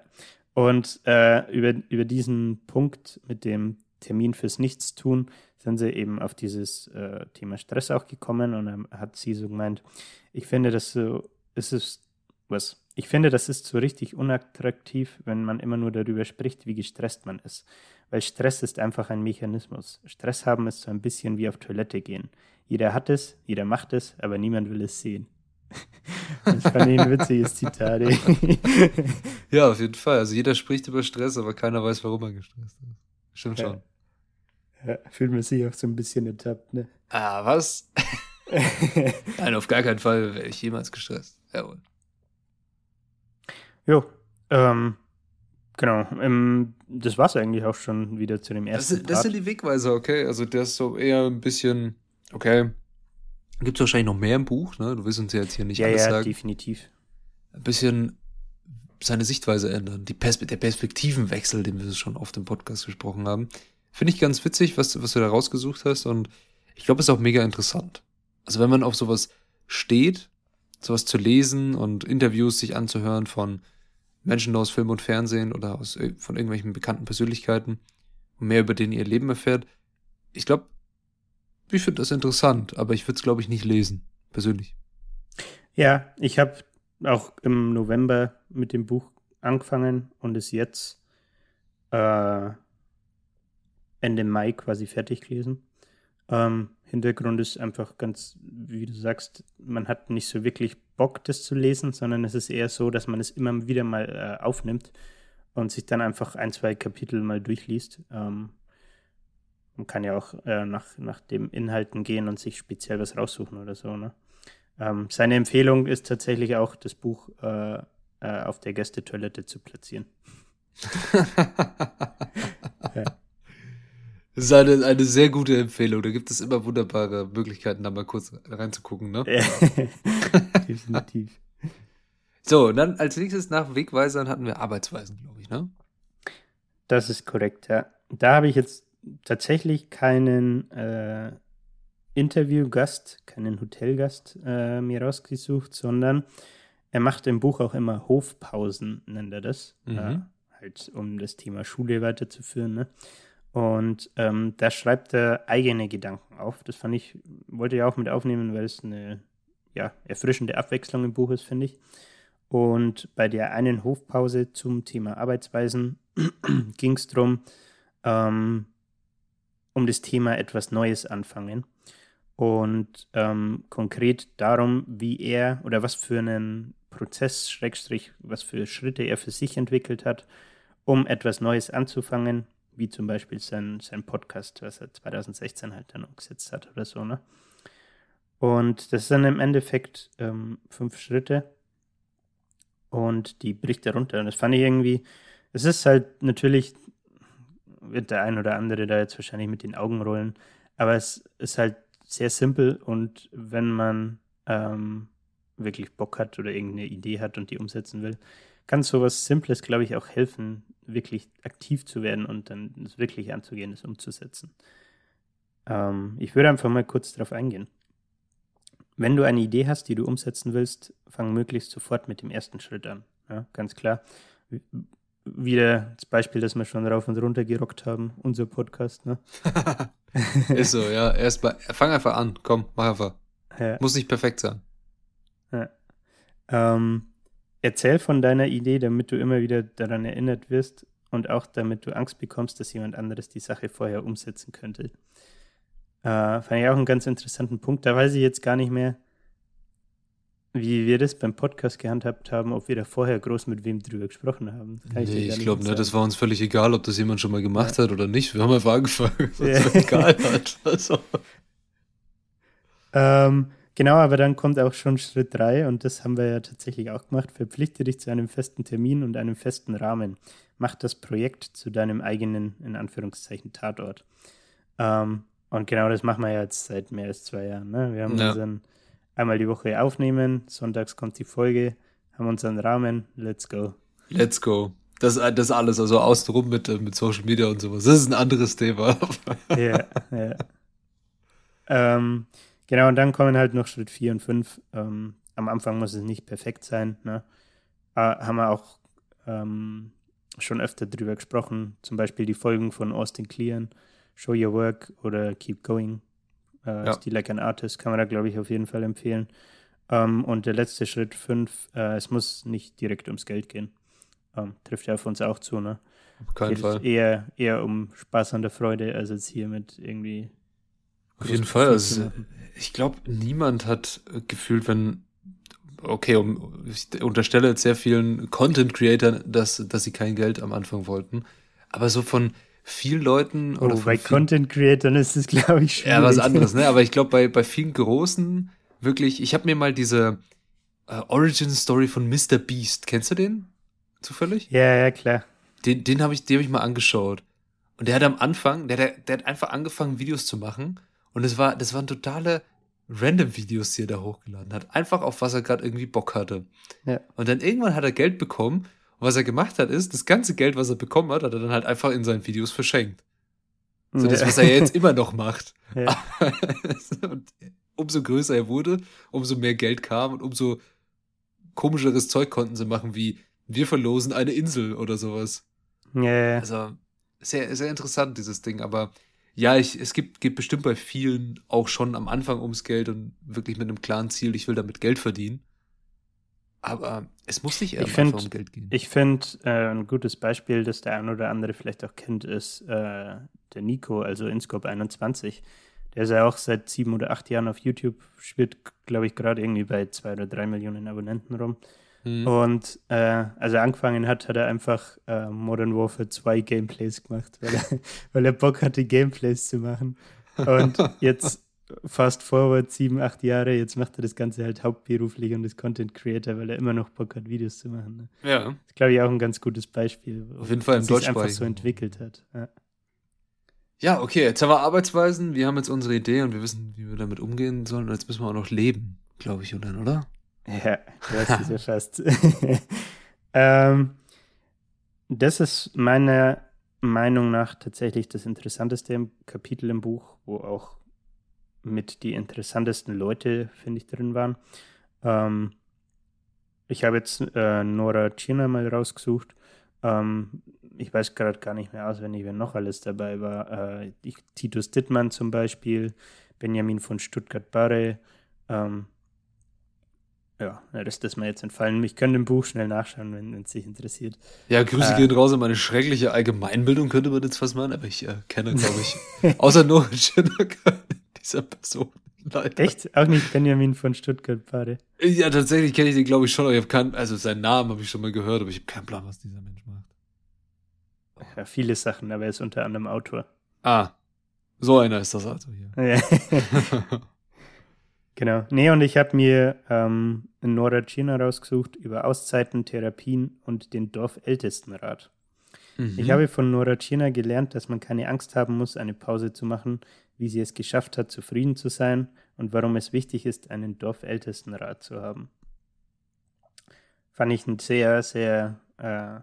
Und äh, über, über diesen Punkt mit dem Termin fürs Nichtstun sind sie eben auf dieses äh, Thema Stress auch gekommen und dann hat sie so gemeint, ich finde, dass so ist es was. Ich finde, das ist so richtig unattraktiv, wenn man immer nur darüber spricht, wie gestresst man ist. Weil Stress ist einfach ein Mechanismus. Stress haben ist so ein bisschen wie auf Toilette gehen. Jeder hat es, jeder macht es, aber niemand will es sehen. Das fand ich ein witziges Zitat. ey. *laughs* Ja, auf jeden Fall. Also jeder spricht über Stress, aber keiner weiß, warum er gestresst ist. Stimmt schon. Ja, fühlt man sich auch so ein bisschen ertappt, ne? Ah, was? *laughs* Nein, auf gar keinen Fall wäre ich jemals gestresst. Jawohl. jo, ähm, genau. Ähm, das war's eigentlich auch schon wieder zu dem Das, ersten das Part. sind die Wegweiser, okay? Also der ist so eher ein bisschen, okay. Gibt es wahrscheinlich noch mehr im Buch, ne? Du willst uns ja jetzt hier nicht ja, alles ja, sagen. definitiv. Ein bisschen seine Sichtweise ändern. Die Perspe der Perspektivenwechsel, den wir schon oft im Podcast gesprochen haben. Finde ich ganz witzig, was, was du da rausgesucht hast. Und ich glaube, es ist auch mega interessant. Also wenn man auf sowas steht, sowas zu lesen und Interviews sich anzuhören von Menschen aus Film und Fernsehen oder aus, äh, von irgendwelchen bekannten Persönlichkeiten und mehr über denen ihr Leben erfährt. Ich glaube, ich finde das interessant, aber ich würde es, glaube ich, nicht lesen, persönlich. Ja, ich habe auch im November mit dem Buch angefangen und es jetzt äh, Ende Mai quasi fertig gelesen. Ähm, Hintergrund ist einfach ganz, wie du sagst, man hat nicht so wirklich Bock, das zu lesen, sondern es ist eher so, dass man es immer wieder mal äh, aufnimmt und sich dann einfach ein, zwei Kapitel mal durchliest. Ähm, man kann ja auch äh, nach, nach dem Inhalten gehen und sich speziell was raussuchen oder so, ne? Ähm, seine Empfehlung ist tatsächlich auch, das Buch äh, äh, auf der Gästetoilette zu platzieren. *laughs* Ja. Das ist eine, eine sehr gute Empfehlung. Da gibt es immer wunderbare Möglichkeiten, da mal kurz reinzugucken, ne? *laughs* Definitiv. So, dann als nächstes nach Wegweisern hatten wir Arbeitsweisen, glaube ich, ne? Das ist korrekt, ja. Da habe ich jetzt tatsächlich keinen äh, Interviewgast, keinen Hotelgast äh, mir rausgesucht, sondern er macht im Buch auch immer Hofpausen, nennt er das. Mhm. Äh, halt, um das Thema Schule weiterzuführen. Ne? Und ähm, da schreibt er eigene Gedanken auf. Das fand ich, wollte ich auch mit aufnehmen, weil es eine ja, erfrischende Abwechslung im Buch ist, finde ich. Und bei der einen Hofpause zum Thema Arbeitsweisen *clears throat* ging es darum, ähm, um das Thema etwas Neues anfangen. Und ähm, konkret darum, wie er oder was für einen Prozess, Schrägstrich, was für Schritte er für sich entwickelt hat, um etwas Neues anzufangen, wie zum Beispiel sein, sein Podcast, was er 2016 halt dann umgesetzt hat oder so, ne? Und das sind im Endeffekt ähm, fünf Schritte und die bricht er runter. Und das fand ich irgendwie, es ist halt natürlich, wird der ein oder andere da jetzt wahrscheinlich mit den Augen rollen, aber es ist halt sehr simpel und wenn man ähm, wirklich Bock hat oder irgendeine Idee hat und die umsetzen will, kann sowas Simples, glaube ich, auch helfen, wirklich aktiv zu werden und dann das wirklich anzugehen, das umzusetzen. Ähm, ich würde einfach mal kurz darauf eingehen. Wenn du eine Idee hast, die du umsetzen willst, fang möglichst sofort mit dem ersten Schritt an. Ja, ganz klar. Wieder das Beispiel, das wir schon rauf und runter gerockt haben, unser Podcast. Ne? *laughs* Ist so, ja. Erstmal, fang einfach an. Komm, mach einfach. Ja. Muss nicht perfekt sein. Ja. Ähm, erzähl von deiner Idee, damit du immer wieder daran erinnert wirst und auch damit du Angst bekommst, dass jemand anderes die Sache vorher umsetzen könnte. Äh, fand ich auch einen ganz interessanten Punkt. Da weiß ich jetzt gar nicht mehr, wie wir das beim Podcast gehandhabt haben, ob wir da vorher groß mit wem drüber gesprochen haben. Kann Nee, ich nicht glaube, ne, das war uns völlig egal, ob das jemand schon mal gemacht hat oder nicht. Wir haben einfach angefangen. Was Ja. uns egal hat. *laughs* Also. Ähm, genau, aber dann kommt auch schon Schritt 3 und das haben wir ja tatsächlich auch gemacht. Verpflichte dich zu einem festen Termin und einem festen Rahmen. Mach das Projekt zu deinem eigenen, in Anführungszeichen, Tatort. Ähm, und genau das machen wir ja jetzt seit mehr als zwei Jahren. Ne? Wir haben Ja. unseren einmal die Woche aufnehmen, sonntags kommt die Folge, haben unseren Rahmen, let's go. Let's go. Das, das alles, also außenrum mit, äh, mit Social Media und sowas. Das ist ein anderes Thema. *laughs* Ja, ja. Ähm, genau, und dann kommen halt noch Schritt 4 und 5. Ähm, am Anfang muss es nicht perfekt sein. Ne? Äh, haben wir auch ähm, schon öfter drüber gesprochen. Zum Beispiel die Folgen von Austin Kleon, Show Your Work oder Keep Going. Äh, Ja. Still Like an Artist kann man da, glaube ich, auf jeden Fall empfehlen. Ähm, und der letzte Schritt fünf, äh, es muss nicht direkt ums Geld gehen. Ähm, trifft ja auf uns auch zu, ne? Auf keinen Geht Fall. Eher, eher um Spaß an der Freude, als jetzt hier mit irgendwie. Auf jeden Fall. Also, ich glaube, niemand hat äh, gefühlt, wenn, okay, um, ich unterstelle jetzt sehr vielen Content-Creatern, dass, dass sie kein Geld am Anfang wollten. Aber so von vielen Leuten oder Oh, bei vielen- Content Creatern ist es, glaube ich, schwierig. Ja, was anderes, ne? Aber ich glaube, bei, bei vielen Großen, wirklich, ich habe mir mal diese äh, Origin-Story von Mr. Beast, kennst du den? Zufällig? Ja, ja, klar. Den, den habe ich, den hab ich mal angeschaut. Und der hat am Anfang, der, der, der hat einfach angefangen, Videos zu machen. Und das war, das waren totale Random-Videos, die er da hochgeladen hat. Einfach auf was er gerade irgendwie Bock hatte. Ja. Und dann irgendwann hat er Geld bekommen. Und was er gemacht hat, ist, das ganze Geld, was er bekommen hat, hat er dann halt einfach in seinen Videos verschenkt. So das, Ja. was er jetzt immer noch macht. *laughs* Ja. *laughs* und umso größer er wurde, umso mehr Geld kam und umso komischeres Zeug konnten sie machen, wie wir verlosen eine Insel oder sowas. Ja. Also sehr, sehr interessant, dieses Ding. Aber ja, ich, es gibt, geht bestimmt bei vielen auch schon am Anfang ums Geld und wirklich mit einem klaren Ziel, ich will damit Geld verdienen. Aber es muss nicht Ich eher find- um Geld gehen. Ich finde, äh, ein gutes Beispiel, das der ein oder andere vielleicht auch kennt, ist äh, der Nico, also Inscope 21. Der ist ja auch seit sieben oder acht Jahren auf YouTube, spielt, glaube ich, gerade irgendwie bei zwei oder drei Millionen Abonnenten rum. Hm. Und äh, als er angefangen hat, hat er einfach äh, Modern Warfare 2 Gameplays gemacht, weil er, *laughs* weil er Bock hatte, Gameplays zu machen. Und *laughs* jetzt fast forward sieben, acht Jahre, jetzt macht er das Ganze halt hauptberuflich und ist Content Creator, weil er immer noch Bock hat, Videos zu machen. Ne? Ja. Das ist, glaube ich, auch ein ganz gutes Beispiel. Auf jeden Fall im wie sich's einfach so entwickelt hat. Ja. Ja, okay, jetzt haben wir Arbeitsweisen, wir haben jetzt unsere Idee und wir wissen, wie wir damit umgehen sollen. Und jetzt müssen wir auch noch leben, glaube ich, oder? oder? Ja, du hast es ja fast. *laughs* ähm, das ist meiner Meinung nach tatsächlich das interessanteste im Kapitel im Buch, wo auch mit die interessantesten Leute, finde ich, drin waren. Ähm, ich habe jetzt äh, Nora Tschirner mal rausgesucht. Ähm, ich weiß gerade gar nicht mehr auswendig, wer noch alles dabei war. Äh, ich, Titus Dittmann zum Beispiel, Benjamin von Stuttgart-Barre, ähm, ja, das ist mir jetzt entfallen. Ich könnte im Buch schnell nachschauen, wenn es dich interessiert. Ja, Grüße Äh. gehen raus an meine schreckliche Allgemeinbildung, könnte man jetzt fast machen, aber ich äh, kenne, glaube ich, *laughs* außer Nora Schindler, dieser Person. Leider. Echt? Auch nicht Benjamin von Stuttgart-Bade. Ja, tatsächlich kenne ich den, glaube ich, schon, aber ich habe keinen, also seinen Namen habe ich schon mal gehört, aber ich habe keinen Plan, was dieser Mensch macht. Ja, viele Sachen, aber er ist unter anderem Autor. Ah, so einer ist das also hier. *laughs* Genau. Nee, und ich habe mir ähm, Nora Tschirner rausgesucht über Auszeiten, Therapien und den Dorfältestenrat. Mhm. Ich habe von Nora Tschirner gelernt, dass man keine Angst haben muss, eine Pause zu machen, wie sie es geschafft hat, zufrieden zu sein und warum es wichtig ist, einen Dorfältestenrat zu haben. Fand ich ein sehr, sehr äh,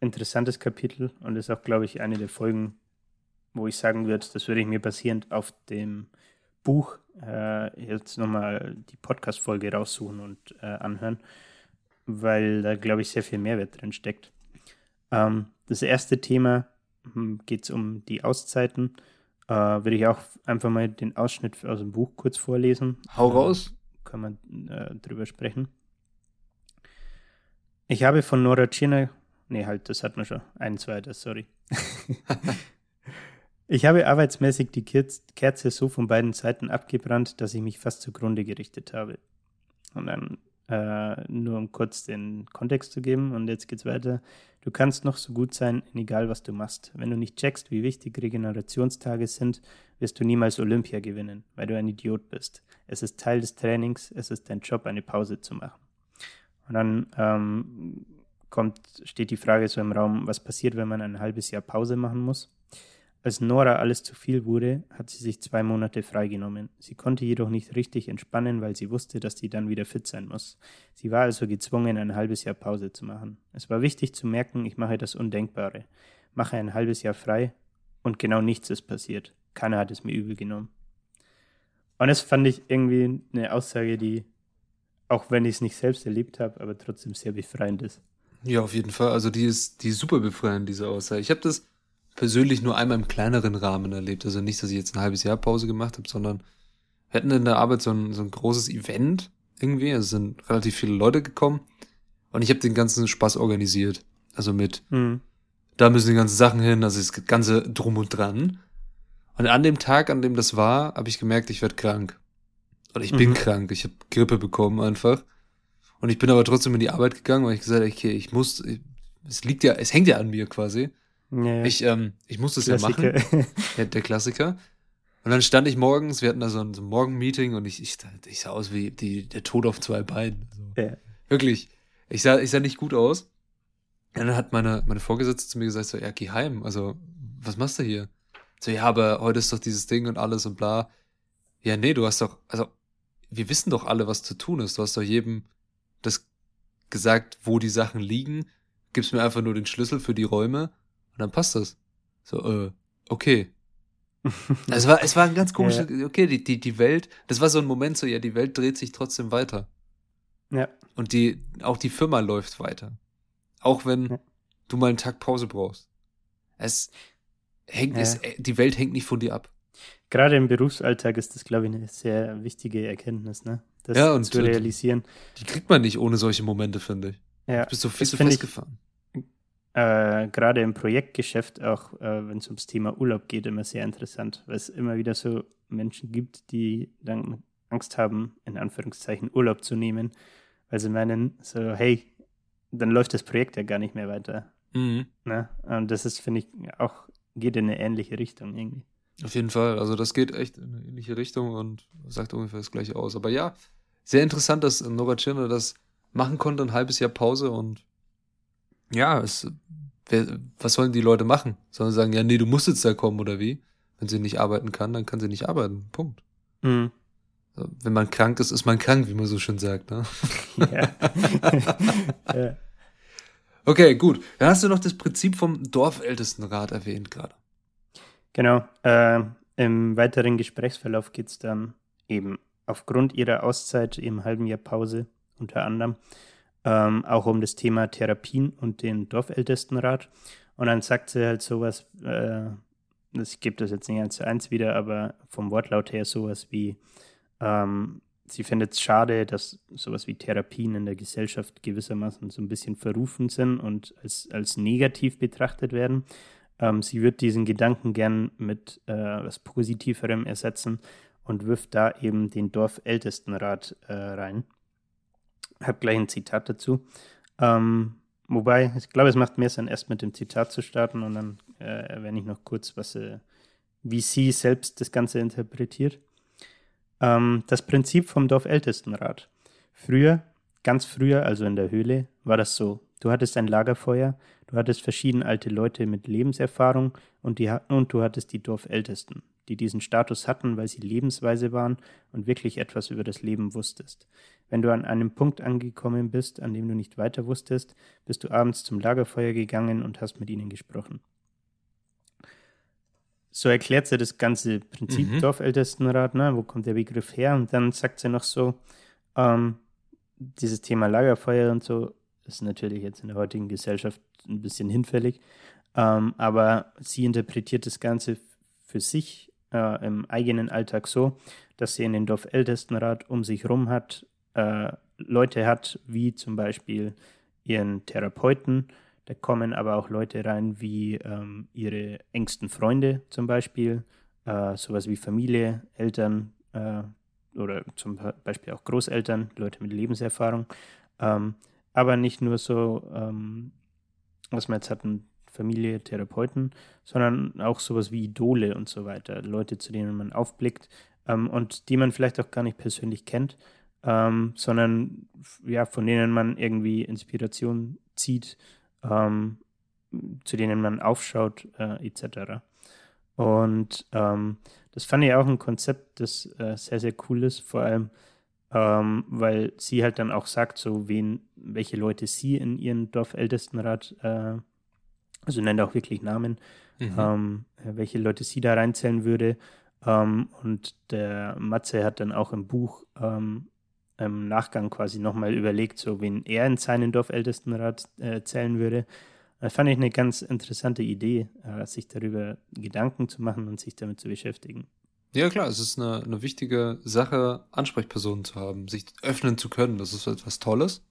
interessantes Kapitel und ist auch, glaube ich, eine der Folgen, wo ich sagen würde, das würde ich mir basierend auf dem Buch äh, jetzt nochmal die Podcast-Folge raussuchen und äh, anhören, weil da, glaube ich, sehr viel Mehrwert drin steckt. Ähm, das erste Thema geht es um die Auszeiten. Äh, würde ich auch einfach mal den Ausschnitt aus dem Buch kurz vorlesen. Hau Äh, raus. kann man äh, drüber sprechen. Ich habe von Nora Tschirner, nee, halt, das hat man schon, ein zweites, sorry. *laughs* ich habe arbeitsmäßig die Kerz Kerze so von beiden Seiten abgebrannt, dass ich mich fast zugrunde gerichtet habe. Und dann äh, nur um kurz den Kontext zu geben und jetzt geht's weiter. Du kannst noch so gut sein, egal was du machst. Wenn du nicht checkst, wie wichtig Regenerationstage sind, wirst du niemals Olympia gewinnen, weil du ein Idiot bist. Es ist Teil des Trainings, es ist dein Job, eine Pause zu machen. Und dann ähm, kommt, steht die Frage so im Raum, was passiert, wenn man ein halbes Jahr Pause machen muss? Als Nora alles zu viel wurde, hat sie sich zwei Monate freigenommen. Sie konnte jedoch nicht richtig entspannen, weil sie wusste, dass sie dann wieder fit sein muss. Sie war also gezwungen, ein halbes Jahr Pause zu machen. Es war wichtig zu merken, ich mache das Undenkbare. Mache ein halbes Jahr frei und genau nichts ist passiert. Keiner hat es mir übel genommen. Und das fand ich irgendwie eine Aussage, die, auch wenn ich es nicht selbst erlebt habe, aber trotzdem sehr befreiend ist. Ja, auf jeden Fall. Also die ist, die ist super befreiend, diese Aussage. Ich habe das persönlich nur einmal im kleineren Rahmen erlebt. Also nicht, dass ich jetzt ein halbes Jahr Pause gemacht habe, sondern wir hatten in der Arbeit so ein, so ein großes Event irgendwie. Es sind relativ viele Leute gekommen und ich habe den ganzen Spaß organisiert. Also mit, Mhm. da müssen die ganzen Sachen hin, also das ganze Drum und Dran. Und an dem Tag, an dem das war, habe ich gemerkt, ich werde krank. Oder ich bin Mhm. krank. Ich habe Grippe bekommen einfach. Und ich bin aber trotzdem in die Arbeit gegangen, weil ich gesagt habe, okay, ich muss, ich, es liegt ja, es hängt ja an mir quasi. Ja. Ich, ähm, ich muss das ja machen. Ja, *laughs* der Klassiker. Und dann stand ich morgens, wir hatten da so ein, so ein Morgenmeeting und ich, ich, ich sah aus wie die, der Tod auf zwei Beinen. Also, Ja. Wirklich. Ich sah, ich sah nicht gut aus. Und dann hat meine, meine Vorgesetzte zu mir gesagt, so, ja, geh heim. Also, was machst du hier? So, ja, aber heute ist doch dieses Ding und alles und bla. Ja, nee, du hast doch, also, wir wissen doch alle, was zu tun ist. Du hast doch jedem das gesagt, wo die Sachen liegen. Gibst mir einfach nur den Schlüssel für die Räume und dann passt das. So, äh, okay. *laughs* Es war, es war ein ganz komisches, okay, die, die, die Welt, das war so ein Moment so, ja, die Welt dreht sich trotzdem weiter. ja. Und die, auch die Firma läuft weiter. Auch wenn Ja. du mal einen Tag Pause brauchst. Es hängt, Ja. es, die Welt hängt nicht von dir ab. Gerade im Berufsalltag ist das, glaube ich, eine sehr wichtige Erkenntnis, ne? Das Ja, und- zu realisieren. Die kriegt man nicht ohne solche Momente, finde ich. Ja, Du bist so viel zu finde ich- festgefahren. Äh, gerade im Projektgeschäft, auch äh, wenn es ums Thema Urlaub geht, immer sehr interessant, weil es immer wieder so Menschen gibt, die dann Angst haben, in Anführungszeichen Urlaub zu nehmen, weil sie meinen, so, hey, dann läuft das Projekt ja gar nicht mehr weiter. Mhm. Ne? Und das ist, finde ich, auch, geht in eine ähnliche Richtung irgendwie. Auf jeden Fall. Also das geht echt in eine ähnliche Richtung und sagt ungefähr das gleiche aus. Aber ja, sehr interessant, dass Nora Tschirner das machen konnte, ein halbes Jahr Pause und ja, es, wer, was sollen die Leute machen? Sollen sie sagen, ja, nee, du musst jetzt da kommen oder wie? Wenn sie nicht arbeiten kann, dann kann sie nicht arbeiten. Punkt. Mhm. Wenn man krank ist, ist man krank, wie man so schön sagt. Ne? Ja. *laughs* ja. Okay, gut. Dann hast du noch das Prinzip vom Dorfältestenrat erwähnt gerade. Genau. Äh, Im weiteren Gesprächsverlauf geht es dann eben aufgrund ihrer Auszeit im halben Jahr Pause unter anderem ähm, auch um das Thema Therapien und den Dorfältestenrat. Und dann sagt sie halt sowas, äh, ich gebe das jetzt nicht eins zu eins wieder, aber vom Wortlaut her sowas wie, ähm, sie findet es schade, dass sowas wie Therapien in der Gesellschaft gewissermaßen so ein bisschen verrufen sind und als, als negativ betrachtet werden. Ähm, sie wird diesen Gedanken gern mit äh, was Positiverem ersetzen und wirft da eben den Dorfältestenrat äh, rein. Habe gleich ein Zitat dazu. Ähm, wobei, ich glaube, es macht mehr Sinn, erst mit dem Zitat zu starten und dann äh, erwähne ich noch kurz, was, äh, wie sie selbst das Ganze interpretiert. Ähm, das Prinzip vom Dorfältestenrat. Früher, ganz früher, also in der Höhle, war das so. Du hattest ein Lagerfeuer, du hattest verschiedene alte Leute mit Lebenserfahrung und, die, und du hattest die Dorfältesten, die diesen Status hatten, weil sie lebensweise waren und wirklich etwas über das Leben wusstest. Wenn du an einem Punkt angekommen bist, an dem du nicht weiter wusstest, bist du abends zum Lagerfeuer gegangen und hast mit ihnen gesprochen. So erklärt sie das ganze Prinzip Mhm. Dorfältestenrat, ne? wo kommt der Begriff her? Und dann sagt sie noch so, ähm, dieses Thema Lagerfeuer und so ist natürlich jetzt in der heutigen Gesellschaft ein bisschen hinfällig, ähm, aber sie interpretiert das Ganze für sich äh, im eigenen Alltag so, dass sie in den Dorfältestenrat um sich rum hat, äh, Leute hat, wie zum Beispiel ihren Therapeuten, da kommen aber auch Leute rein wie ähm, ihre engsten Freunde zum Beispiel, äh, sowas wie Familie, Eltern äh, oder zum Beispiel auch Großeltern, Leute mit Lebenserfahrung. Ähm, aber nicht nur so, ähm, was wir jetzt hatten, Familie, Therapeuten, sondern auch sowas wie Idole und so weiter. Leute, zu denen man aufblickt ähm, und die man vielleicht auch gar nicht persönlich kennt, ähm, sondern ja, von denen man irgendwie Inspiration zieht, ähm, zu denen man aufschaut, äh, etc. Und ähm, das fand ich auch ein Konzept, das äh, sehr, sehr cool ist, vor allem, ähm, weil sie halt dann auch sagt, so wen, welche Leute sie in ihren Dorfältestenrat, äh, also nennt auch wirklich Namen, Mhm. ähm, welche Leute sie da reinzählen würde. Ähm, und der Matze hat dann auch im Buch ähm, im Nachgang quasi nochmal überlegt, so wen er in seinen Dorfältestenrat äh, zählen würde. Das fand ich eine ganz interessante Idee, äh, sich darüber Gedanken zu machen und sich damit zu beschäftigen. Ja, klar, es ist eine, eine wichtige Sache, Ansprechpersonen zu haben, sich öffnen zu können. Das ist etwas Tolles.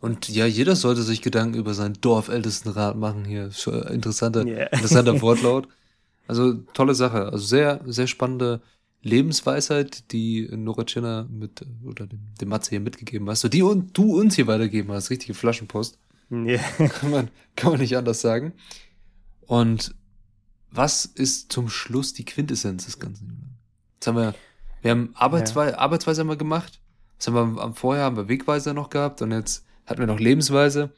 Und ja, jeder sollte sich Gedanken über seinen Dorfältestenrat machen hier. Interessanter, yeah. interessanter *laughs* Wortlaut. Also tolle Sache. Also sehr, sehr spannende Lebensweisheit, die Nora Tschirner mit, oder dem, dem Matze hier mitgegeben hast, die und du uns hier weitergeben hast. Richtige Flaschenpost. Yeah. *laughs* Kann man, kann man nicht anders sagen. Und was ist zum Schluss die Quintessenz des Ganzen? Jetzt haben wir, wir haben Arbeitsweise, ja. Arbeitsweise haben wir gemacht. Was haben wir Vorher haben wir Wegweiser noch gehabt und jetzt hatten wir noch Lebensweise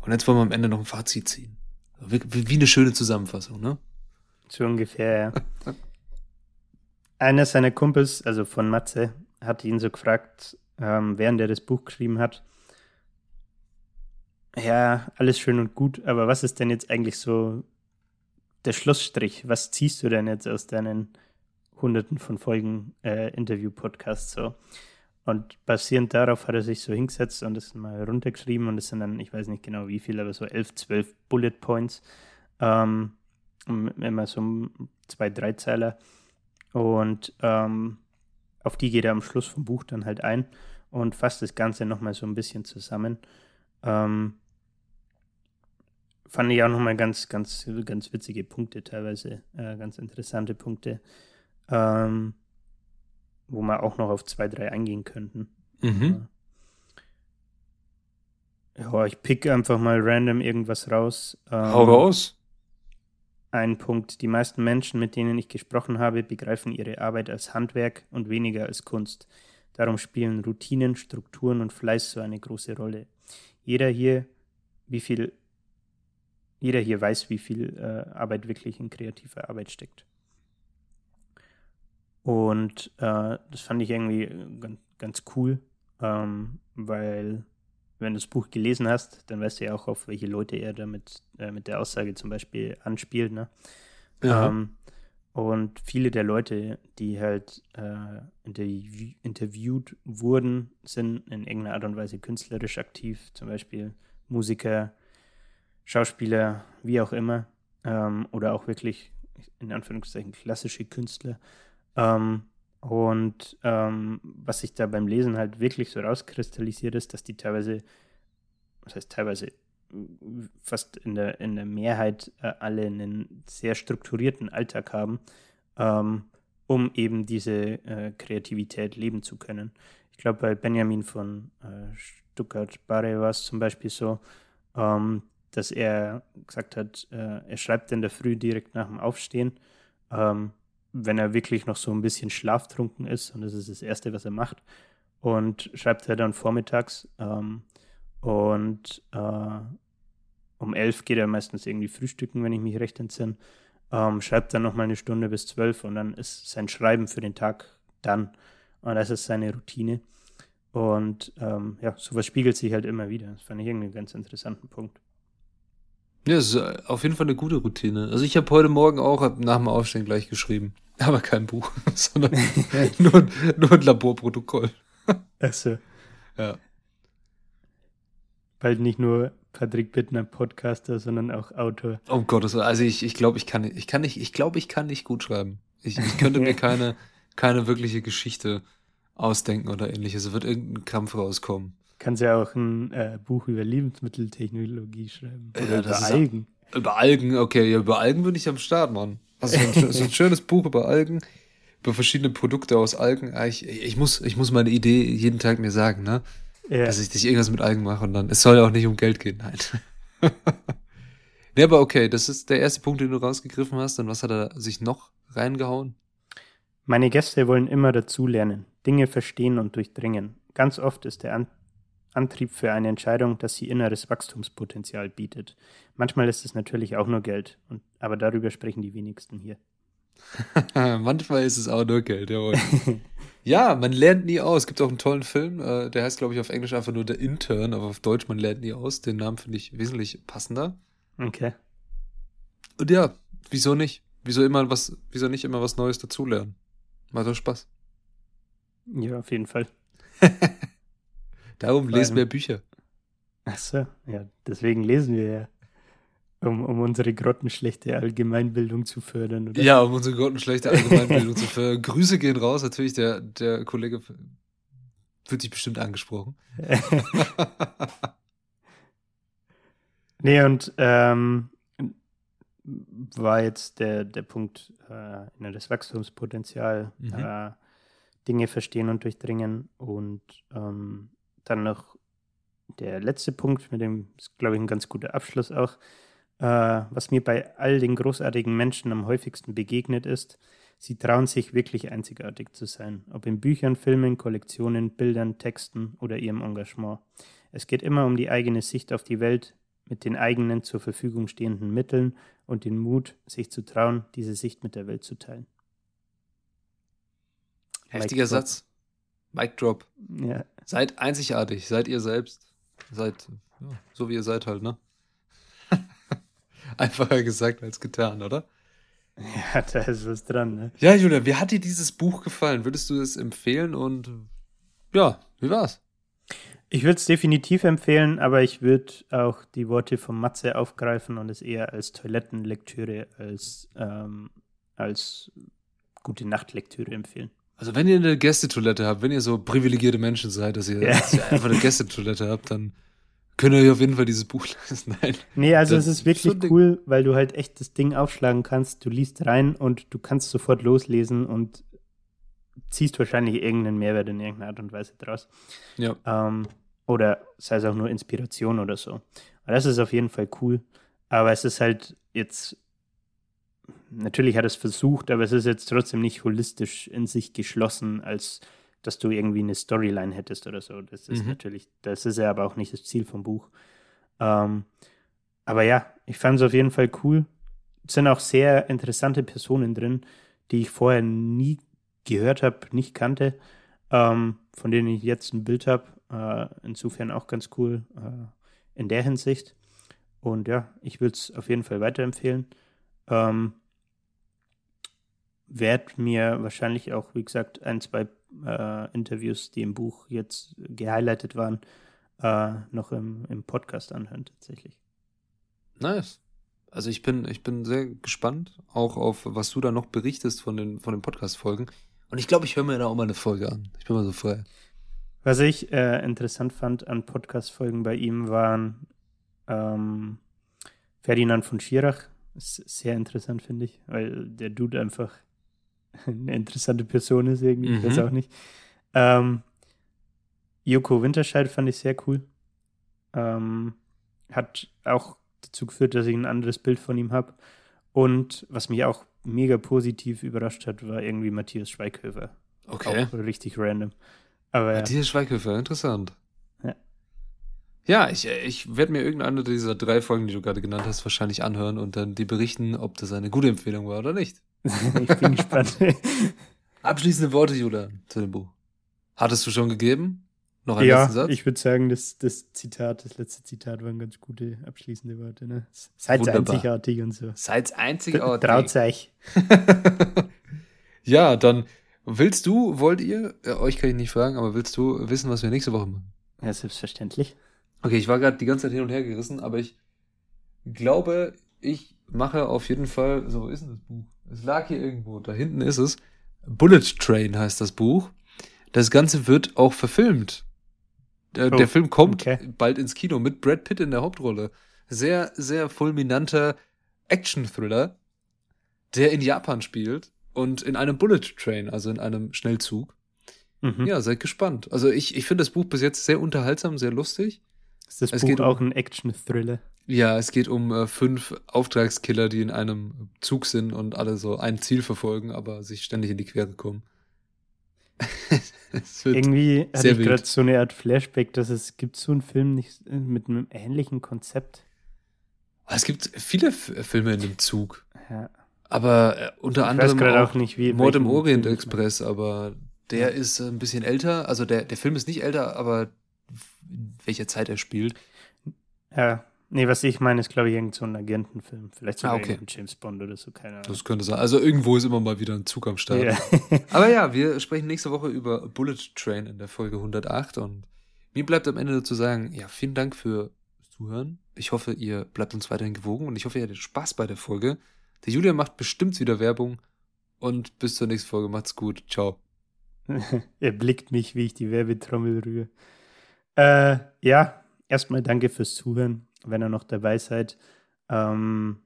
und jetzt wollen wir am Ende noch ein Fazit ziehen. Wie, wie eine schöne Zusammenfassung, ne? So ungefähr, ja. *laughs* Einer seiner Kumpels, also von Matze, hat ihn so gefragt, ähm, während er das Buch geschrieben hat, ja, alles schön und gut, aber was ist denn jetzt eigentlich so der Schlussstrich? Was ziehst du denn jetzt aus deinen hunderten von Folgen äh, Interview-Podcasts so? Und basierend darauf hat er sich so hingesetzt und das mal runtergeschrieben und es sind dann, ich weiß nicht genau wie viel, aber so elf, zwölf Bullet Points. Ähm, immer so zwei, drei Zeiler. Und ähm, auf die geht er am Schluss vom Buch dann halt ein und fasst das Ganze nochmal so ein bisschen zusammen. Ähm, fand ich auch nochmal ganz, ganz, ganz witzige Punkte teilweise, äh, ganz interessante Punkte, ähm, wo wir auch noch auf zwei, drei eingehen könnten. Mhm. Ja, ich pick einfach mal random irgendwas raus. Ähm, Hau raus. Ein Punkt. Die meisten Menschen, mit denen ich gesprochen habe, begreifen ihre Arbeit als Handwerk und weniger als Kunst. Darum spielen Routinen, Strukturen und Fleiß so eine große Rolle. Jeder hier, wie viel jeder hier weiß, wie viel äh, Arbeit wirklich in kreativer Arbeit steckt. Und äh, das fand ich irgendwie ganz, ganz cool, ähm, weil wenn du das Buch gelesen hast, dann weißt du ja auch, auf welche Leute er damit äh, mit der Aussage zum Beispiel anspielt. Ne? Ja. Ähm, und viele der Leute, die halt äh, interview interviewt wurden, sind in irgendeiner Art und Weise künstlerisch aktiv, zum Beispiel Musiker, Schauspieler, wie auch immer, ähm, oder auch wirklich in Anführungszeichen klassische Künstler. Ähm, und ähm, was sich da beim Lesen halt wirklich so rauskristallisiert ist, dass die teilweise, was heißt teilweise, fast in der, in der Mehrheit äh, alle einen sehr strukturierten Alltag haben, ähm, um eben diese äh, Kreativität leben zu können. Ich glaube, bei Benjamin von äh, Stuttgart-Barre war es zum Beispiel so, ähm, dass er gesagt hat, äh, er schreibt in der Früh direkt nach dem Aufstehen, ähm, wenn er wirklich noch so ein bisschen schlaftrunken ist und das ist das Erste, was er macht. Und schreibt er dann vormittags ähm, und äh, um elf geht er meistens irgendwie frühstücken, wenn ich mich recht entsinne. Ähm, schreibt dann nochmal eine Stunde bis zwölf und dann ist sein Schreiben für den Tag dann. Und das ist seine Routine. Und ähm, ja, sowas spiegelt sich halt immer wieder. Das fand ich irgendwie einen ganz interessanten Punkt. Ja, das ist äh, auf jeden Fall eine gute Routine. Also ich habe heute Morgen auch nach dem Aufstehen gleich geschrieben. *laughs* Aber kein Buch, *laughs* sondern *laughs* nur, nur ein Laborprotokoll. Achso. Ja. Bald nicht nur Patrick Bittner Podcaster, sondern auch Autor. Oh Gott, also ich, ich glaube, ich kann ich kann nicht, ich glaube, ich kann nicht gut schreiben. Ich, ich könnte mir keine, keine wirkliche Geschichte ausdenken oder ähnliches. Es wird irgendein Kampf rauskommen. Kannst ja auch ein äh, Buch über Lebensmitteltechnologie schreiben. Oder ja, über Algen. Auch, über Algen, okay, ja, über Algen bin ich am Start, Mann. Also so ein, so ein schönes Buch über Algen, über verschiedene Produkte aus Algen. Ah, ich, ich, muss, ich muss meine Idee jeden Tag mir sagen, ne? Ja. Dass ich nicht irgendwas mit Algen mache und dann. Es soll ja auch nicht um Geld gehen, nein. *laughs* ne, aber okay, das ist der erste Punkt, den du rausgegriffen hast. Und was hat er sich noch reingehauen? Meine Gäste wollen immer dazulernen, Dinge verstehen und durchdringen. Ganz oft ist der An Antrieb für eine Entscheidung, dass sie inneres Wachstumspotenzial bietet. Manchmal ist es natürlich auch nur Geld, und, aber darüber sprechen die wenigsten hier. *laughs* Manchmal ist es auch nur Geld, jawohl. *laughs* ja, man lernt nie aus. Es gibt auch einen tollen Film, äh, der heißt, glaube ich, auf Englisch einfach nur der Intern, aber auf Deutsch, man lernt nie aus. Den Namen finde ich wesentlich passender. Okay. Und ja, wieso nicht? Wieso immer was, wieso nicht immer was Neues dazulernen? Macht doch Spaß. Ja, auf jeden Fall. *laughs* Darum lesen wir Bücher. Ach so, ja, deswegen lesen wir ja. Um, um unsere grottenschlechte Allgemeinbildung zu fördern, oder? Ja, um unsere grottenschlechte Allgemeinbildung zu fördern. *laughs* Grüße gehen raus, natürlich, der, der Kollege fühlt sich bestimmt angesprochen. *laughs* nee, und ähm, war jetzt der, der Punkt, äh, das Wachstumspotenzial, mhm. äh, Dinge verstehen und durchdringen. Und ähm, dann noch der letzte Punkt, mit dem ist, glaube ich, ein ganz guter Abschluss auch. Äh, was mir bei all den großartigen Menschen am häufigsten begegnet ist, sie trauen sich wirklich einzigartig zu sein. Ob in Büchern, Filmen, Kollektionen, Bildern, Texten oder ihrem Engagement. Es geht immer um die eigene Sicht auf die Welt, mit den eigenen zur Verfügung stehenden Mitteln und den Mut, sich zu trauen, diese Sicht mit der Welt zu teilen. Heftiger Satz. Mic Drop. Ja. Seid einzigartig, seid ihr selbst. Seid ja, so wie ihr seid halt, ne? *laughs* Einfacher gesagt als getan, oder? Ja, da ist was dran, ne? Ja, Julia, wie hat dir dieses Buch gefallen? Würdest du es empfehlen und ja, wie war's? Ich würde es definitiv empfehlen, aber ich würde auch die Worte von Matze aufgreifen und es eher als Toilettenlektüre als, ähm, als gute Nachtlektüre empfehlen. Also wenn ihr eine Gästetoilette habt, wenn ihr so privilegierte Menschen seid, dass ihr, ja. dass ihr einfach eine Gästetoilette habt, dann könnt ihr euch auf jeden Fall dieses Buch *laughs* lesen. Nein. Nee, also es ist wirklich so cool, weil du halt echt das Ding aufschlagen kannst. Du liest rein und du kannst sofort loslesen und ziehst wahrscheinlich irgendeinen Mehrwert in irgendeiner Art und Weise draus. Ja. Ähm, oder sei es auch nur Inspiration oder so. Aber das ist auf jeden Fall cool. Aber es ist halt jetzt, natürlich hat es versucht, aber es ist jetzt trotzdem nicht holistisch in sich geschlossen, als dass du irgendwie eine Storyline hättest oder so. Das ist mhm. natürlich, das ist ja aber auch nicht das Ziel vom Buch. Ähm, aber ja, ich fand es auf jeden Fall cool. Es sind auch sehr interessante Personen drin, die ich vorher nie gehört habe, nicht kannte, ähm, von denen ich jetzt ein Bild habe. Äh, insofern auch ganz cool äh, in der Hinsicht. Und ja, ich würde es auf jeden Fall weiterempfehlen. Ähm, werde mir wahrscheinlich auch, wie gesagt, ein, zwei äh, Interviews, die im Buch jetzt gehighlightet waren, äh, noch im, im Podcast anhören, tatsächlich. Nice. Also ich bin, ich bin sehr gespannt, auch auf was du da noch berichtest von den, von den Podcast-Folgen. Und ich glaube, ich höre mir da auch mal eine Folge an. Ich bin mal so frei. Was ich äh, interessant fand an Podcast-Folgen bei ihm waren ähm, Ferdinand von Schirach. Ist sehr interessant, finde ich, weil der Dude einfach *laughs* eine interessante Person ist irgendwie. Mhm. Ich weiß mhm. auch nicht. Ähm, Joko Winterscheid fand ich sehr cool. Ähm, hat auch dazu geführt, dass ich ein anderes Bild von ihm habe. Und was mich auch mega positiv überrascht hat, war irgendwie Matthias Schweighöfer. Okay. Auch richtig random. Aber, Matthias Schweighöfer, interessant. Ja. Ja, ich, ich werde mir irgendeine dieser drei Folgen, die du gerade genannt hast, wahrscheinlich anhören und dann die berichten, ob das eine gute Empfehlung war oder nicht. *laughs* ich bin gespannt. *laughs* Abschließende Worte, Julian, zu dem Buch. Hattest du schon gegeben? Noch einen ja, letzten Satz? ich würde sagen, das, das Zitat, das letzte Zitat waren ganz gute abschließende Worte. Ne? Seid einzigartig und so. Seid einzigartig. Traut euch. *laughs* ja, dann willst du, wollt ihr, ja, euch kann ich nicht fragen, aber willst du wissen, was wir nächste Woche machen? Ja, selbstverständlich. Okay, ich war gerade die ganze Zeit hin und her gerissen, aber ich glaube, ich mache auf jeden Fall, so ist denn das Buch? Es lag hier irgendwo, da hinten ist es. Bullet Train heißt das Buch. Das Ganze wird auch verfilmt. Der, oh, der Film kommt okay. bald ins Kino mit Brad Pitt in der Hauptrolle. Sehr, sehr fulminanter Action-Thriller, der in Japan spielt und in einem Bullet Train, also in einem Schnellzug. Mhm. Ja, seid gespannt. Also ich, ich finde das Buch bis jetzt sehr unterhaltsam, sehr lustig. Ist das es Buch auch um, ein Action-Thriller? Ja, es geht um äh, fünf Auftragskiller, die in einem Zug sind und alle so ein Ziel verfolgen, aber sich ständig in die Quere kommen. *laughs* Irgendwie hatte ich gerade so eine Art Flashback, dass es gibt so einen Film nicht äh, mit einem ähnlichen Konzept. Es gibt viele F Filme in dem Zug. Ja. Aber äh, unter ich anderem auch, auch nicht, wie, Mord im Orient Express, aber der ja. ist ein bisschen älter. Also der, der Film ist nicht älter, aber in welcher Zeit er spielt. Ja, Nee, was ich meine, ist, glaube ich, irgend so ein Agentenfilm. Vielleicht sogar ah, okay. ein James Bond oder so, keine Ahnung. Das könnte sein. Also irgendwo ist immer mal wieder ein Zug am Start. Ja. *laughs* Aber ja, wir sprechen nächste Woche über Bullet Train in der Folge 108 und mir bleibt am Ende zu sagen, ja, vielen Dank fürs Zuhören. Ich hoffe, ihr bleibt uns weiterhin gewogen und ich hoffe, ihr hattet Spaß bei der Folge. Der Julian macht bestimmt wieder Werbung und bis zur nächsten Folge. Macht's gut. Ciao. *laughs* er blickt mich, wie ich die Werbetrommel rühre. Äh, ja, erstmal danke fürs Zuhören, wenn ihr noch dabei seid. Ähm,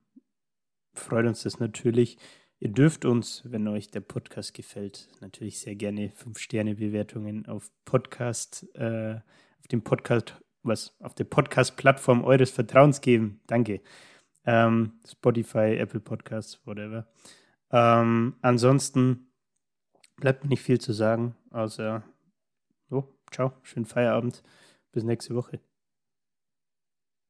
freut uns das natürlich. Ihr dürft uns, wenn euch der Podcast gefällt, natürlich sehr gerne 5-Sterne-Bewertungen auf Podcast, äh, auf dem Podcast, was, auf der Podcast-Plattform eures Vertrauens geben. Danke. Ähm, Spotify, Apple Podcasts, whatever. Ähm, ansonsten bleibt mir nicht viel zu sagen, außer, oh, ciao, schönen Feierabend, bis nächste Woche.